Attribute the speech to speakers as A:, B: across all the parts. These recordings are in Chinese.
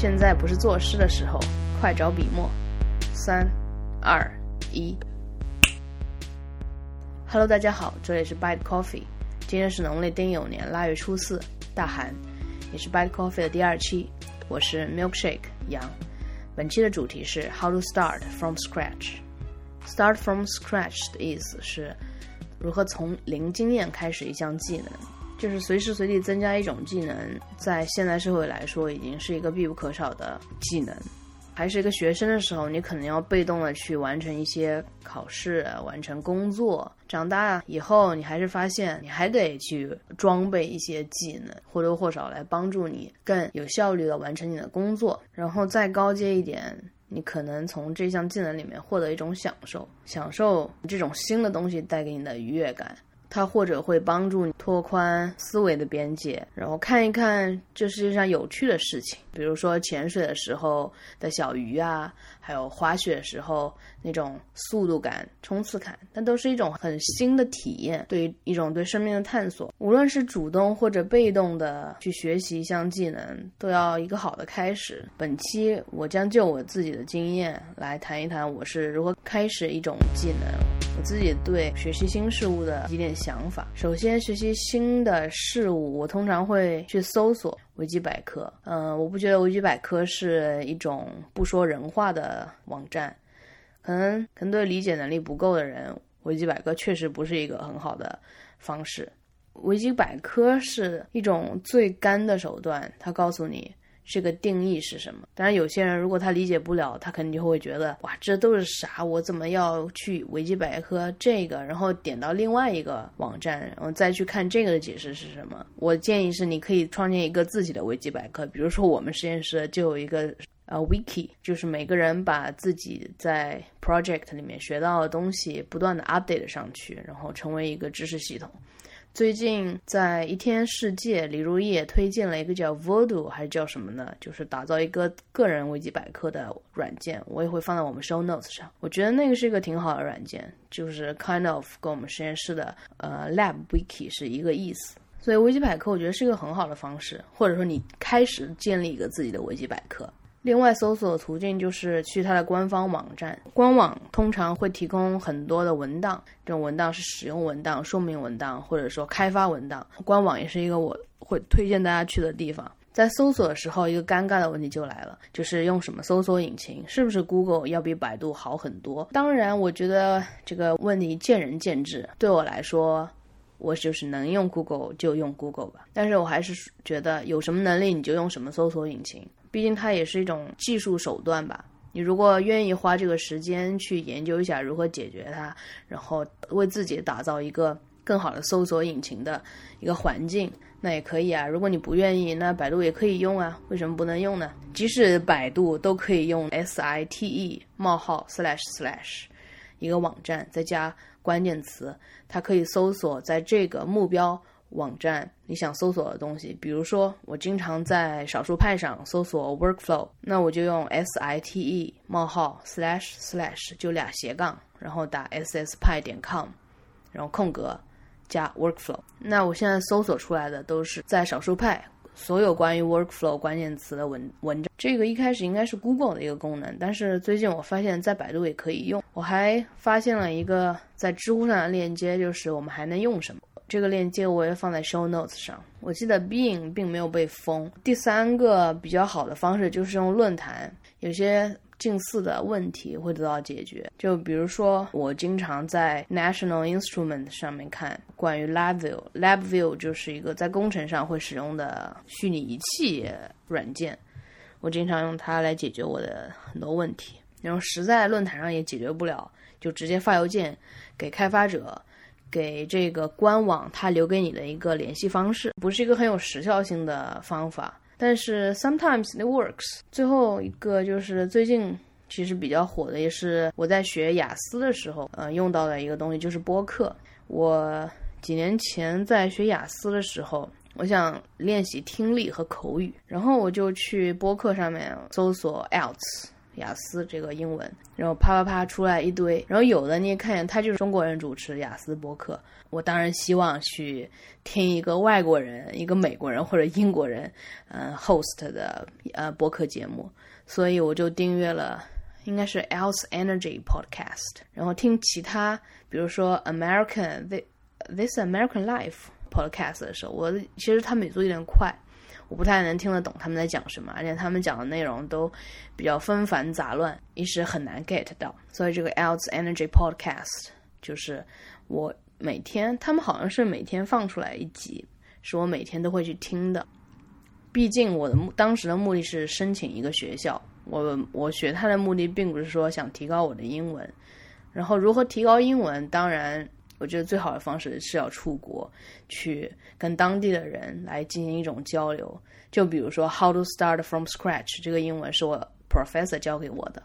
A: 现在不是作诗的时候，快找笔墨。三、二、一。Hello，大家好，这里是 Bite Coffee。今天是农历丁酉年腊月初四，大寒，也是 Bite Coffee 的第二期。我是 Milkshake 杨。本期的主题是 How to start from scratch。Start from scratch 的意思是如何从零经验开始一项技能。就是随时随地增加一种技能，在现代社会来说，已经是一个必不可少的技能。还是一个学生的时候，你可能要被动的去完成一些考试，完成工作。长大以后，你还是发现你还得去装备一些技能，或多或少来帮助你更有效率的完成你的工作。然后再高阶一点，你可能从这项技能里面获得一种享受，享受这种新的东西带给你的愉悦感。它或者会帮助你拓宽思维的边界，然后看一看这世界上有趣的事情，比如说潜水的时候的小鱼啊，还有滑雪时候那种速度感、冲刺感，那都是一种很新的体验，对于一种对生命的探索。无论是主动或者被动的去学习一项技能，都要一个好的开始。本期我将就我自己的经验来谈一谈我是如何开始一种技能。我自己对学习新事物的几点想法。首先，学习新的事物，我通常会去搜索维基百科。嗯，我不觉得维基百科是一种不说人话的网站。可能可能对理解能力不够的人，维基百科确实不是一个很好的方式。维基百科是一种最干的手段，它告诉你。这个定义是什么？当然，有些人如果他理解不了，他肯定就会觉得哇，这都是啥？我怎么要去维基百科这个，然后点到另外一个网站，然后再去看这个的解释是什么？我建议是，你可以创建一个自己的维基百科。比如说，我们实验室就有一个呃 wiki，就是每个人把自己在 project 里面学到的东西不断的 update 上去，然后成为一个知识系统。最近在一天世界，李如意也推荐了一个叫 Voodoo 还是叫什么呢？就是打造一个个人维基百科的软件，我也会放在我们 Show Notes 上。我觉得那个是一个挺好的软件，就是 kind of 跟我们实验室的呃 Lab Wiki 是一个意思。所以维基百科我觉得是一个很好的方式，或者说你开始建立一个自己的维基百科。另外，搜索途径就是去它的官方网站。官网通常会提供很多的文档，这种文档是使用文档、说明文档，或者说开发文档。官网也是一个我会推荐大家去的地方。在搜索的时候，一个尴尬的问题就来了，就是用什么搜索引擎？是不是 Google 要比百度好很多？当然，我觉得这个问题见仁见智。对我来说，我就是能用 Google 就用 Google 吧。但是我还是觉得，有什么能力你就用什么搜索引擎。毕竟它也是一种技术手段吧。你如果愿意花这个时间去研究一下如何解决它，然后为自己打造一个更好的搜索引擎的一个环境，那也可以啊。如果你不愿意，那百度也可以用啊。为什么不能用呢？即使百度都可以用 site 冒号 slash slash 一个网站，再加关键词，它可以搜索在这个目标。网站你想搜索的东西，比如说我经常在少数派上搜索 workflow，那我就用 site 冒号 slash slash 就俩斜杠，然后打 ss 派点 com，然后空格加 workflow。那我现在搜索出来的都是在少数派所有关于 workflow 关键词的文文章。这个一开始应该是 Google 的一个功能，但是最近我发现，在百度也可以用。我还发现了一个在知乎上的链接，就是我们还能用什么。这个链接我也放在 show notes 上。我记得 Bing 并没有被封。第三个比较好的方式就是用论坛，有些近似的问题会得到解决。就比如说，我经常在 National Instrument 上面看关于 LabVIEW。LabVIEW 就是一个在工程上会使用的虚拟仪器软件，我经常用它来解决我的很多问题。然后实在论坛上也解决不了，就直接发邮件给开发者。给这个官网，他留给你的一个联系方式，不是一个很有时效性的方法，但是 sometimes it works。最后一个就是最近其实比较火的，也是我在学雅思的时候，呃，用到的一个东西，就是播客。我几年前在学雅思的时候，我想练习听力和口语，然后我就去播客上面搜索 else。雅思这个英文，然后啪啪啪出来一堆，然后有的你也看见他就是中国人主持雅思播客，我当然希望去听一个外国人、一个美国人或者英国人，嗯，host 的呃播客节目，所以我就订阅了，应该是 Else Energy Podcast，然后听其他，比如说 American This This American Life Podcast 的时候，我其实他们语速有点快。我不太能听得懂他们在讲什么，而且他们讲的内容都比较纷繁杂乱，一时很难 get 到。所以这个 Else Energy Podcast 就是我每天，他们好像是每天放出来一集，是我每天都会去听的。毕竟我的目当时的目的是申请一个学校，我我学它的目的并不是说想提高我的英文。然后如何提高英文，当然。我觉得最好的方式是要出国，去跟当地的人来进行一种交流。就比如说，How to start from scratch 这个英文是我 professor 教给我的，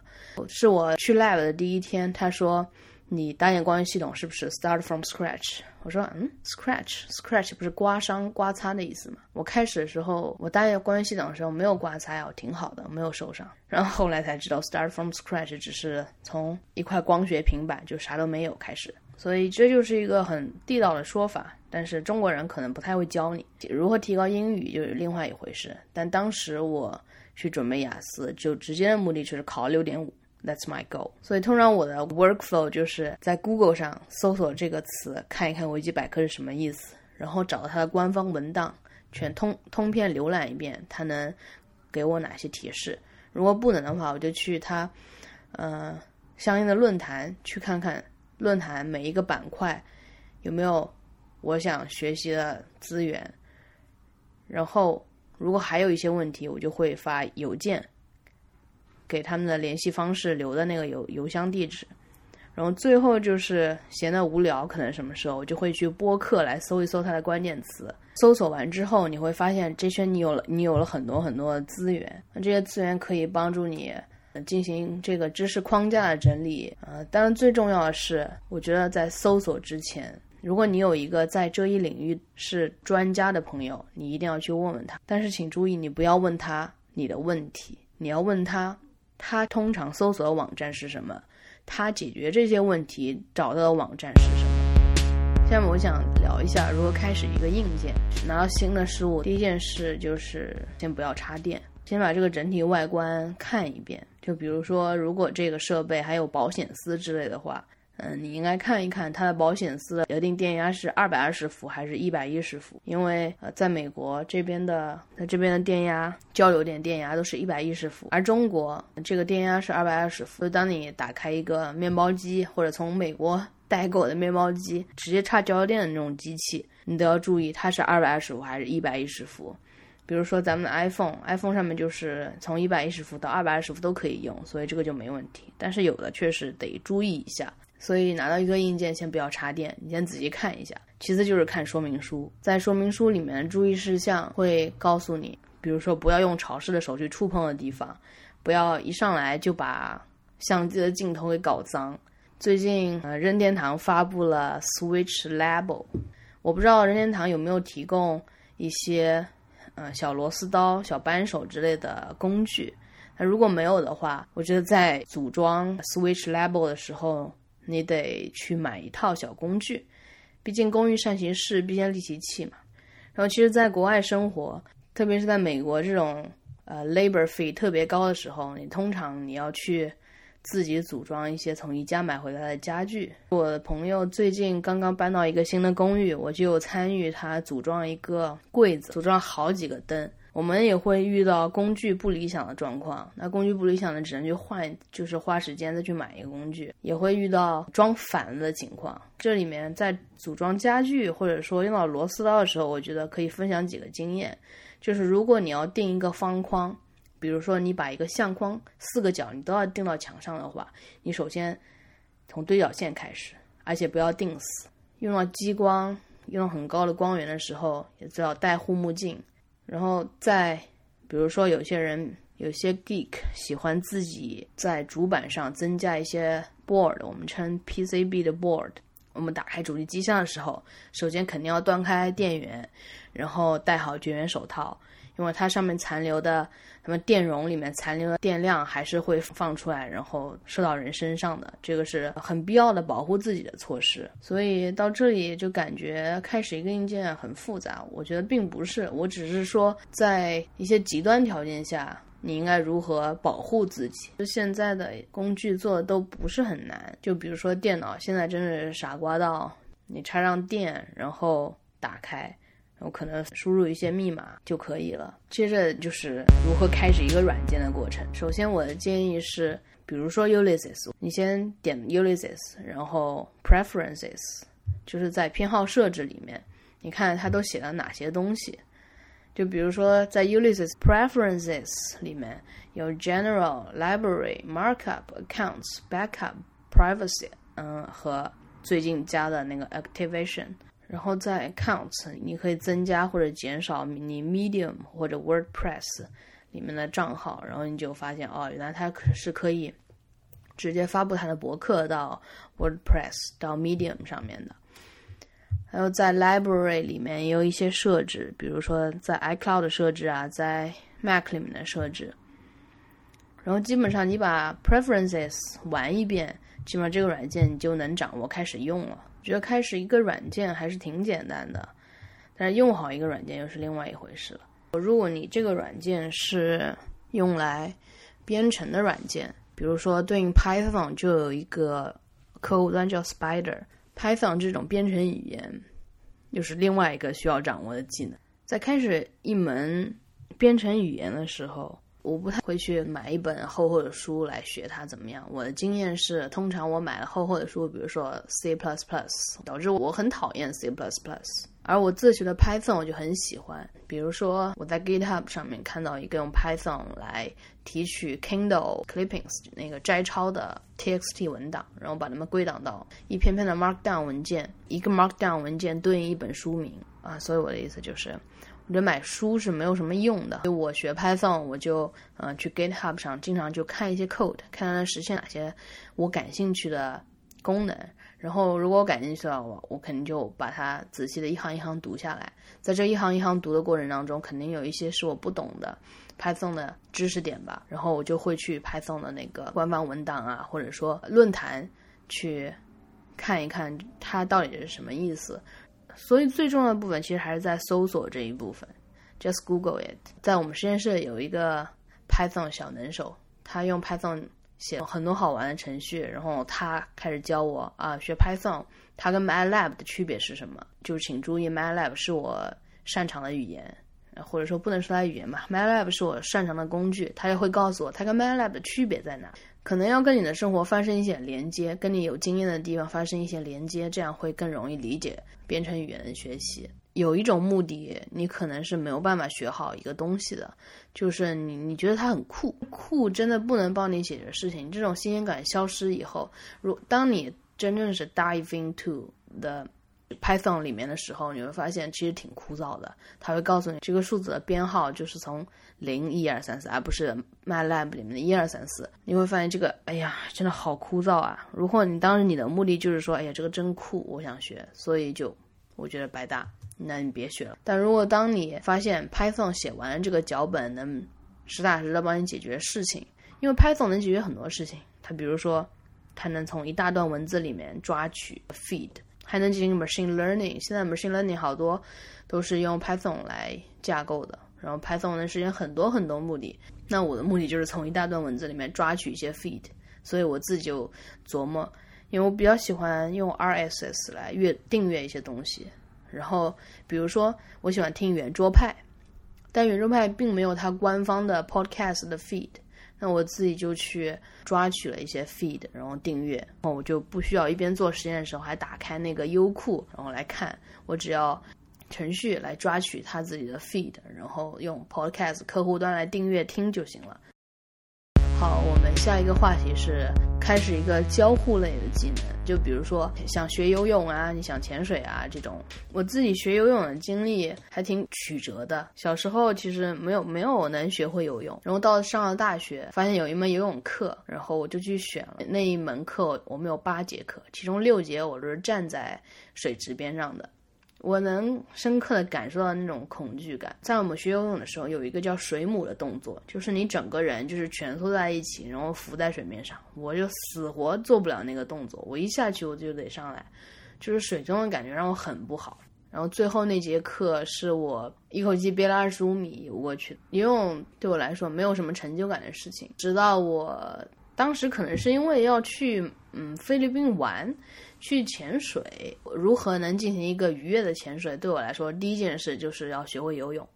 A: 是我去 lab 的第一天，他说。你打眼光学系统是不是 start from scratch？我说，嗯，scratch，scratch 不是刮伤、刮擦的意思吗？我开始的时候，我搭建光学系统的时候没有刮擦呀，挺好的，没有受伤。然后后来才知道，start from scratch 只是从一块光学平板就啥都没有开始。所以这就是一个很地道的说法，但是中国人可能不太会教你如何提高英语，就是另外一回事。但当时我去准备雅思，就直接的目的就是考六点五。That's my goal。所以通常我的 workflow 就是在 Google 上搜索这个词，看一看维基百科是什么意思，然后找到它的官方文档，全通通篇浏览一遍，它能给我哪些提示。如果不能的话，我就去它呃相应的论坛去看看论坛每一个板块有没有我想学习的资源。然后如果还有一些问题，我就会发邮件。给他们的联系方式留的那个邮邮箱地址，然后最后就是闲得无聊，可能什么时候我就会去播客来搜一搜它的关键词。搜索完之后，你会发现这圈你有了，你有了很多很多的资源。那这些资源可以帮助你进行这个知识框架的整理。呃，当然最重要的是，我觉得在搜索之前，如果你有一个在这一领域是专家的朋友，你一定要去问问他。但是请注意，你不要问他你的问题，你要问他。他通常搜索的网站是什么？他解决这些问题找到的网站是什么？下面我想聊一下如何开始一个硬件。拿到新的事物，第一件事就是先不要插电，先把这个整体外观看一遍。就比如说，如果这个设备还有保险丝之类的话。嗯，你应该看一看它的保险丝的额定电压是二百二十伏还是一百一十伏，因为呃，在美国这边的，它这边的电压交流电电压都是一百一十伏，而中国这个电压是二百二十伏。就当你打开一个面包机或者从美国代购的面包机，直接插交流电的那种机器，你都要注意它是二百二十伏还是一百一十伏。比如说咱们的 iPhone，iPhone 上面就是从一百一十伏到二百二十伏都可以用，所以这个就没问题。但是有的确实得注意一下。所以拿到一个硬件，先不要插电，你先仔细看一下。其次就是看说明书，在说明书里面注意事项会告诉你，比如说不要用潮湿的手去触碰的地方，不要一上来就把相机的镜头给搞脏。最近呃，任天堂发布了 Switch Label，我不知道任天堂有没有提供一些呃小螺丝刀、小扳手之类的工具。那如果没有的话，我觉得在组装 Switch Label 的时候。你得去买一套小工具，毕竟工欲善其事，必先利其器嘛。然后，其实，在国外生活，特别是在美国这种呃 labor fee 特别高的时候，你通常你要去自己组装一些从宜家买回来的家具。我的朋友最近刚刚搬到一个新的公寓，我就参与他组装一个柜子，组装好几个灯。我们也会遇到工具不理想的状况，那工具不理想的只能去换，就是花时间再去买一个工具。也会遇到装反了的情况。这里面在组装家具或者说用到螺丝刀的时候，我觉得可以分享几个经验。就是如果你要定一个方框，比如说你把一个相框四个角你都要定到墙上的话，你首先从对角线开始，而且不要定死。用到激光、用很高的光源的时候，也最好戴护目镜。然后再，比如说有些人有些 geek 喜欢自己在主板上增加一些 board，我们称 PCB 的 board。我们打开主机机箱的时候，首先肯定要断开电源，然后戴好绝缘手套，因为它上面残留的什么电容里面残留的电量还是会放出来，然后射到人身上的，这个是很必要的保护自己的措施。所以到这里就感觉开始一个硬件很复杂，我觉得并不是，我只是说在一些极端条件下。你应该如何保护自己？就现在的工具做的都不是很难，就比如说电脑，现在真的是傻瓜到你插上电，然后打开，我可能输入一些密码就可以了。接着就是如何开始一个软件的过程。首先，我的建议是，比如说 Ulysses，你先点 Ulysses，然后 Preferences，就是在偏好设置里面，你看它都写了哪些东西。就比如说，在 Ulysses Preferences 里面有 General、Library、Markup、Accounts、Backup、Privacy，嗯，和最近加的那个 Activation。然后在 Count，你可以增加或者减少你 Medium 或者 WordPress 里面的账号。然后你就发现，哦，原来它是可以直接发布它的博客到 WordPress 到 Medium 上面的。还有在 library 里面也有一些设置，比如说在 iCloud 的设置啊，在 Mac 里面的设置。然后基本上你把 preferences 玩一遍，基本上这个软件你就能掌握，开始用了。觉得开始一个软件还是挺简单的，但是用好一个软件又是另外一回事了。如果你这个软件是用来编程的软件，比如说对应 Python 就有一个客户端叫 Spider。Python 这种编程语言又是另外一个需要掌握的技能。在开始一门编程语言的时候，我不太会去买一本厚厚的书来学它怎么样。我的经验是，通常我买了厚厚的书，比如说 C++，导致我很讨厌 C++。而我自学的 Python 我就很喜欢，比如说我在 GitHub 上面看到一个用 Python 来提取 Kindle clippings 那个摘抄的 TXT 文档，然后把它们归档到一篇篇的 Markdown 文件，一个 Markdown 文件对应一本书名啊。所以我的意思就是，我觉得买书是没有什么用的。我学 Python 我就嗯去 GitHub 上经常就看一些 code，看它实现哪些我感兴趣的功能。然后，如果我感兴趣了，我我肯定就把它仔细的一行一行读下来。在这一行一行读的过程当中，肯定有一些是我不懂的 Python 的知识点吧。然后我就会去 Python 的那个官方文档啊，或者说论坛去看一看它到底是什么意思。所以最重要的部分其实还是在搜索这一部分。Just Google it。在我们实验室有一个 Python 小能手，他用 Python。写很多好玩的程序，然后他开始教我啊学 Python，它跟 MATLAB 的区别是什么？就是请注意，MATLAB 是我擅长的语言，或者说不能说它语言吧，MATLAB 是我擅长的工具。他也会告诉我它跟 MATLAB 的区别在哪，可能要跟你的生活发生一些连接，跟你有经验的地方发生一些连接，这样会更容易理解编程语言的学习。有一种目的，你可能是没有办法学好一个东西的，就是你你觉得它很酷，酷真的不能帮你解决事情。这种新鲜感消失以后，如当你真正是 diving to the Python 里面的时候，你会发现其实挺枯燥的。它会告诉你这个数字的编号就是从零一二三四，而不是 MATLAB 里面的一二三四。你会发现这个，哎呀，真的好枯燥啊！如果你当时你的目的就是说，哎呀，这个真酷，我想学，所以就我觉得白搭。那你别学了。但如果当你发现 Python 写完这个脚本能实打实的帮你解决事情，因为 Python 能解决很多事情。它比如说，它能从一大段文字里面抓取 feed，还能进行 machine learning。现在 machine learning 好多都是用 Python 来架构的。然后 Python 能实现很多很多目的。那我的目的就是从一大段文字里面抓取一些 feed。所以我自己就琢磨，因为我比较喜欢用 RSS 来阅订阅一些东西。然后，比如说，我喜欢听圆桌派，但圆桌派并没有它官方的 podcast 的 feed，那我自己就去抓取了一些 feed，然后订阅，然后我就不需要一边做实验的时候还打开那个优酷，然后来看，我只要程序来抓取它自己的 feed，然后用 podcast 客户端来订阅听就行了。好，我们下一个话题是开始一个交互类的技能，就比如说想学游泳啊，你想潜水啊这种。我自己学游泳的经历还挺曲折的。小时候其实没有没有能学会游泳，然后到上了大学，发现有一门游泳课，然后我就去选了那一门课。我们有八节课，其中六节我都是站在水池边上的。我能深刻的感受到那种恐惧感。在我们学游泳的时候，有一个叫水母的动作，就是你整个人就是蜷缩在一起，然后浮在水面上。我就死活做不了那个动作，我一下去我就得上来，就是水中的感觉让我很不好。然后最后那节课是我一口气憋了二十五米游过去的。游泳对我来说没有什么成就感的事情，直到我当时可能是因为要去嗯菲律宾玩。去潜水，如何能进行一个愉悦的潜水？对我来说，第一件事就是要学会游泳。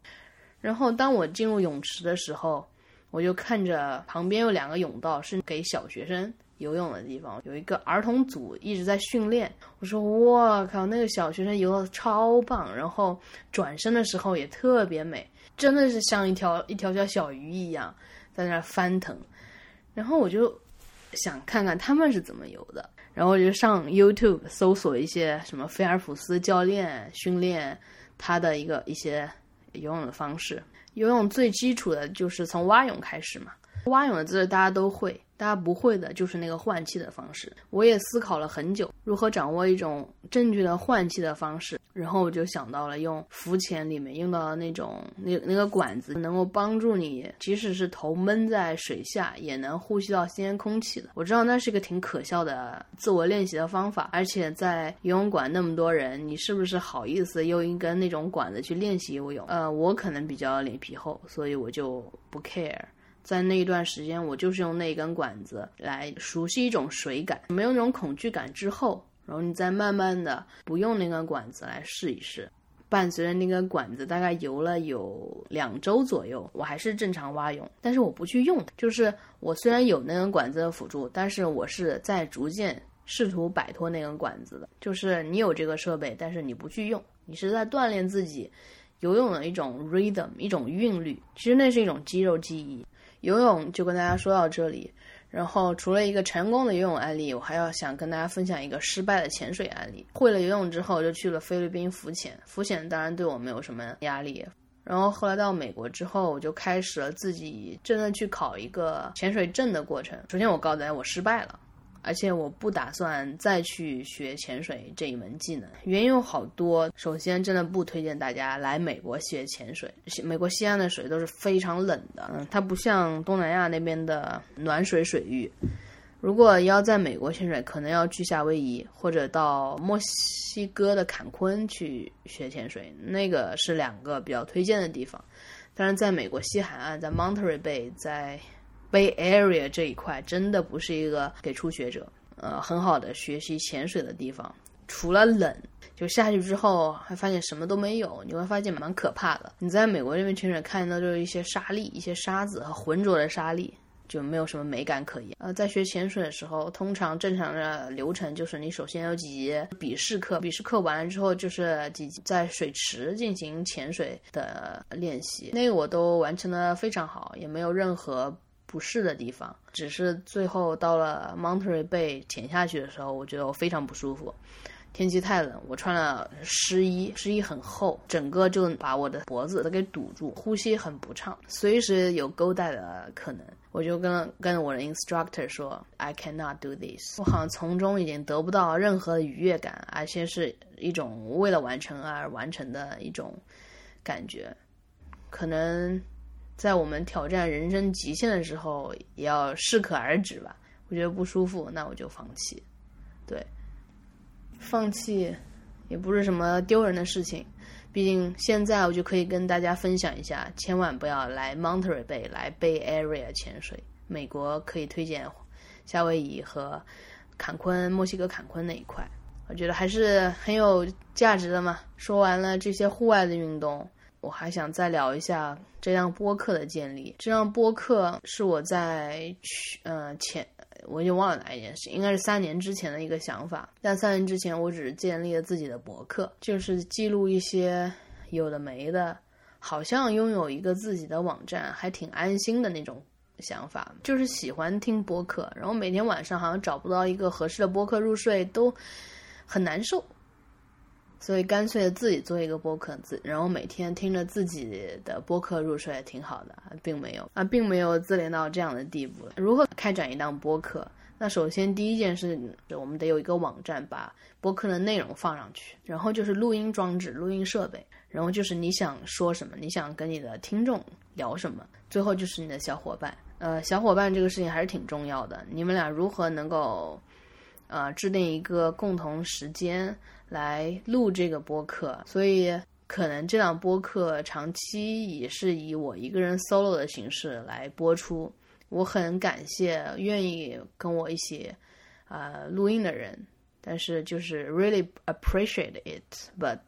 A: 然后，当我进入泳池的时候，我就看着旁边有两个泳道是给小学生游泳的地方，有一个儿童组一直在训练。我说：“我靠，那个小学生游的超棒！”然后转身的时候也特别美，真的是像一条一条条小鱼一样在那翻腾。然后我就想看看他们是怎么游的。然后我就上 YouTube 搜索一些什么菲尔普斯教练训练他的一个一些游泳的方式。游泳最基础的就是从蛙泳开始嘛，蛙泳的姿势大家都会。大家不会的就是那个换气的方式，我也思考了很久，如何掌握一种正确的换气的方式。然后我就想到了用浮潜里面用到的那种那那个管子，能够帮助你即使是头闷在水下，也能呼吸到新鲜空气的。我知道那是一个挺可笑的自我练习的方法，而且在游泳馆那么多人，你是不是好意思用一根那种管子去练习游泳？呃，我可能比较脸皮厚，所以我就不 care。在那一段时间，我就是用那根管子来熟悉一种水感，没有那种恐惧感之后，然后你再慢慢的不用那根管子来试一试。伴随着那根管子，大概游了有两周左右，我还是正常蛙泳，但是我不去用它就是我虽然有那根管子的辅助，但是我是在逐渐试图摆脱那根管子的。就是你有这个设备，但是你不去用，你是在锻炼自己游泳的一种 rhythm，一种韵律。其实那是一种肌肉记忆。游泳就跟大家说到这里，然后除了一个成功的游泳案例，我还要想跟大家分享一个失败的潜水案例。会了游泳之后，就去了菲律宾浮潜，浮潜当然对我没有什么压力。然后后来到美国之后，我就开始了自己真的去考一个潜水证的过程。首先我告诉大家，我失败了。而且我不打算再去学潜水这一门技能，原因有好多。首先，真的不推荐大家来美国学潜水。美国西岸的水都是非常冷的，它不像东南亚那边的暖水水域。如果要在美国潜水，可能要去夏威夷或者到墨西哥的坎昆去学潜水，那个是两个比较推荐的地方。当然，在美国西海岸，在 Monterey Bay，在 Bay Area 这一块真的不是一个给初学者，呃，很好的学习潜水的地方。除了冷，就下去之后还发现什么都没有，你会发现蛮可怕的。你在美国这边潜水看到就是一些沙粒、一些沙子和浑浊的沙粒，就没有什么美感可言。呃，在学潜水的时候，通常正常的流程就是你首先有几节笔试课，笔试课完了之后就是几在水池进行潜水的练习，那个我都完成的非常好，也没有任何。不适的地方，只是最后到了 Monterey Bay 潜下去的时候，我觉得我非常不舒服。天气太冷，我穿了湿衣，湿衣很厚，整个就把我的脖子都给堵住，呼吸很不畅，随时有勾带的可能。我就跟跟我的 instructor 说，I cannot do this。我好像从中已经得不到任何愉悦感，而且是一种为了完成而完成的一种感觉，可能。在我们挑战人生极限的时候，也要适可而止吧。我觉得不舒服，那我就放弃。对，放弃也不是什么丢人的事情。毕竟现在我就可以跟大家分享一下，千万不要来 Monterey Bay 来 Bay Area 潜水。美国可以推荐夏威夷和坎昆、墨西哥坎昆那一块，我觉得还是很有价值的嘛。说完了这些户外的运动。我还想再聊一下这档播客的建立。这档播客是我在去呃前我已经忘了哪一件事，应该是三年之前的一个想法。但三年之前，我只是建立了自己的博客，就是记录一些有的没的，好像拥有一个自己的网站还挺安心的那种想法。就是喜欢听播客，然后每天晚上好像找不到一个合适的播客入睡，都很难受。所以干脆自己做一个播客，自然后每天听着自己的播客入睡也，挺好的，并没有啊，并没有自恋到这样的地步。如何开展一档播客，那首先第一件事，我们得有一个网站，把播客的内容放上去，然后就是录音装置、录音设备，然后就是你想说什么，你想跟你的听众聊什么，最后就是你的小伙伴。呃，小伙伴这个事情还是挺重要的，你们俩如何能够，呃，制定一个共同时间来录这个播客？所以可能这档播客长期也是以我一个人 solo 的形式来播出。我很感谢愿意跟我一起，呃，录音的人，但是就是 really appreciate it，but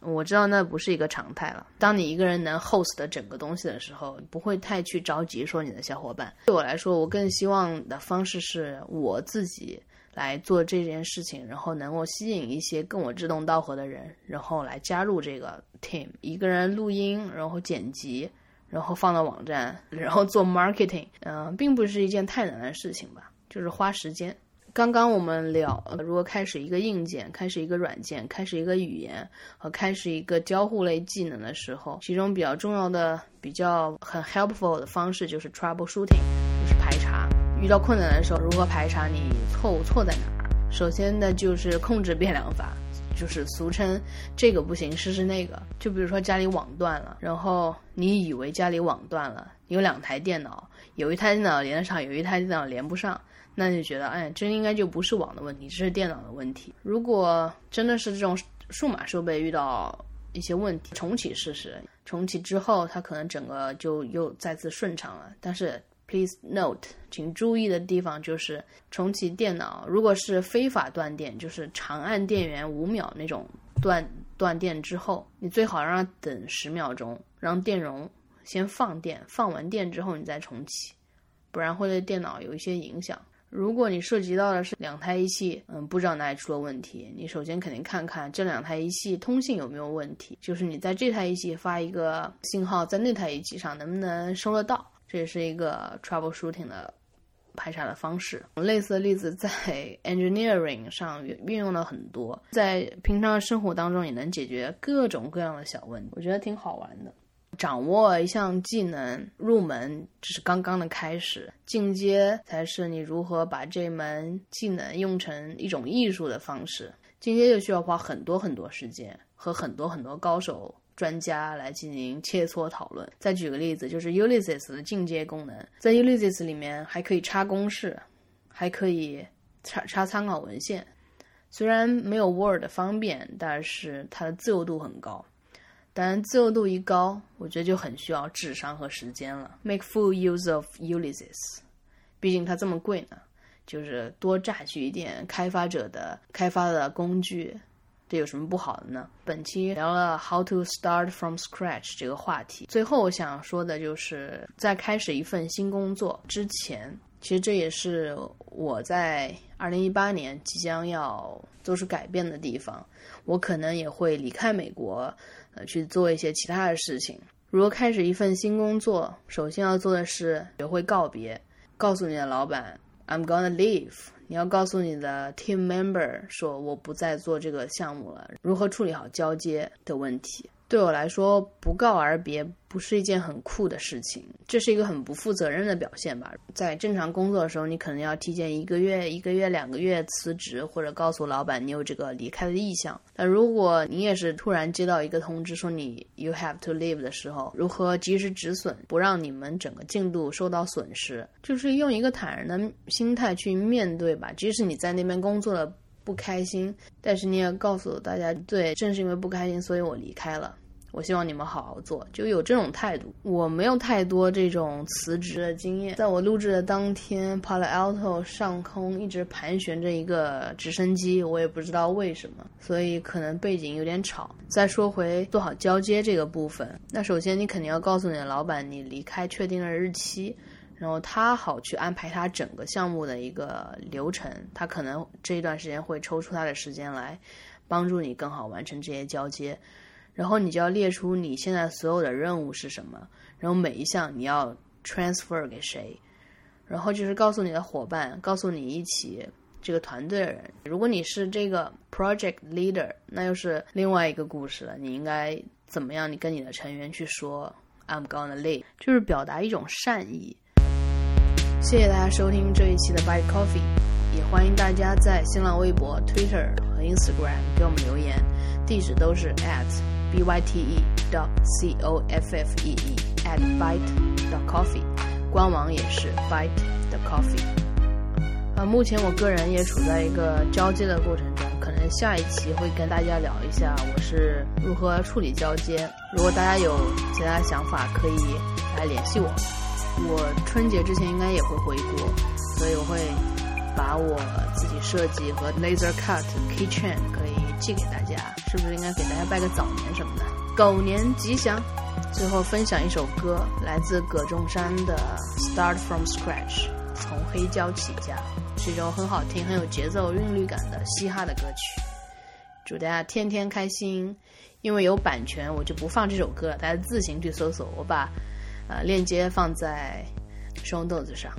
A: 我知道那不是一个常态了。当你一个人能 host 的整个东西的时候，不会太去着急说你的小伙伴。对我来说，我更希望的方式是我自己来做这件事情，然后能够吸引一些跟我志同道合的人，然后来加入这个 team。一个人录音，然后剪辑。然后放到网站，然后做 marketing，嗯，并不是一件太难的事情吧，就是花时间。刚刚我们聊，如果开始一个硬件，开始一个软件，开始一个语言和开始一个交互类技能的时候，其中比较重要的、比较很 helpful 的方式就是 troubleshooting，就是排查。遇到困难的时候，如何排查你错误错在哪儿？首先呢，就是控制变量法。就是俗称这个不行，试试那个。就比如说家里网断了，然后你以为家里网断了，有两台电脑，有一台电脑连得上，有一台电脑连不上，那你觉得，哎，这应该就不是网的问题，这是电脑的问题。如果真的是这种数码设备遇到一些问题，重启试试，重启之后它可能整个就又再次顺畅了。但是。Please note，请注意的地方就是重启电脑，如果是非法断电，就是长按电源五秒那种断断电之后，你最好让它等十秒钟，让电容先放电，放完电之后你再重启，不然会对电脑有一些影响。如果你涉及到的是两台仪器，嗯，不知道哪里出了问题，你首先肯定看看这两台仪器通信有没有问题，就是你在这台仪器发一个信号，在那台仪器上能不能收得到。这也是一个 troubleshooting 的排查的方式。类似的例子在 engineering 上运用了很多，在平常生活当中也能解决各种各样的小问题，我觉得挺好玩的。掌握一项技能入门只是刚刚的开始，进阶才是你如何把这门技能用成一种艺术的方式。进阶就需要花很多很多时间和很多很多高手。专家来进行切磋讨论。再举个例子，就是 Ulysses 的进阶功能，在 Ulysses 里面还可以插公式，还可以插插参考文献。虽然没有 Word 方便，但是它的自由度很高。当然自由度一高，我觉得就很需要智商和时间了。Make full use of Ulysses，毕竟它这么贵呢，就是多榨取一点开发者的开发的工具。这有什么不好的呢？本期聊了 How to start from scratch 这个话题。最后我想说的就是，在开始一份新工作之前，其实这也是我在2018年即将要做出改变的地方。我可能也会离开美国，呃，去做一些其他的事情。如果开始一份新工作，首先要做的是学会告别，告诉你的老板，I'm gonna leave。你要告诉你的 team member 说我不再做这个项目了，如何处理好交接的问题。对我来说，不告而别不是一件很酷的事情，这是一个很不负责任的表现吧。在正常工作的时候，你可能要提前一个月、一个月、两个月辞职，或者告诉老板你有这个离开的意向。但如果你也是突然接到一个通知说你 you have to leave 的时候，如何及时止损，不让你们整个进度受到损失，就是用一个坦然的心态去面对吧。即使你在那边工作了不开心，但是你也告诉大家，对，正是因为不开心，所以我离开了。我希望你们好好做，就有这种态度。我没有太多这种辞职的经验。在我录制的当天，Palo Alto 上空一直盘旋着一个直升机，我也不知道为什么，所以可能背景有点吵。再说回做好交接这个部分，那首先你肯定要告诉你的老板你离开确定的日期，然后他好去安排他整个项目的一个流程。他可能这一段时间会抽出他的时间来帮助你更好完成这些交接。然后你就要列出你现在所有的任务是什么，然后每一项你要 transfer 给谁，然后就是告诉你的伙伴，告诉你一起这个团队的人。如果你是这个 project leader，那又是另外一个故事了。你应该怎么样？你跟你的成员去说，I'm gonna leave，就是表达一种善意。谢谢大家收听这一期的 Bite Coffee，也欢迎大家在新浪微博、Twitter 和 Instagram 给我们留言，地址都是 at byte dot c o f f e e at bite dot coffee，官网也是 bite the coffee。呃，目前我个人也处在一个交接的过程中，可能下一期会跟大家聊一下我是如何处理交接。如果大家有其他想法，可以来联系我。我春节之前应该也会回国，所以我会把我自己设计和 laser cut keychain 可以寄给大家，是不是应该给大家拜个早年什么的？狗年吉祥！最后分享一首歌，来自葛仲山的《Start from Scratch》，从黑胶起家，是一首很好听、很有节奏、韵律感的嘻哈的歌曲。祝大家天天开心！因为有版权，我就不放这首歌了，大家自行去搜索。我把。呃，链接放在双豆子上。